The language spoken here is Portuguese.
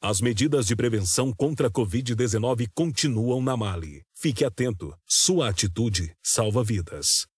As medidas de prevenção contra a Covid-19 continuam na Mali. Fique atento. Sua atitude salva vidas.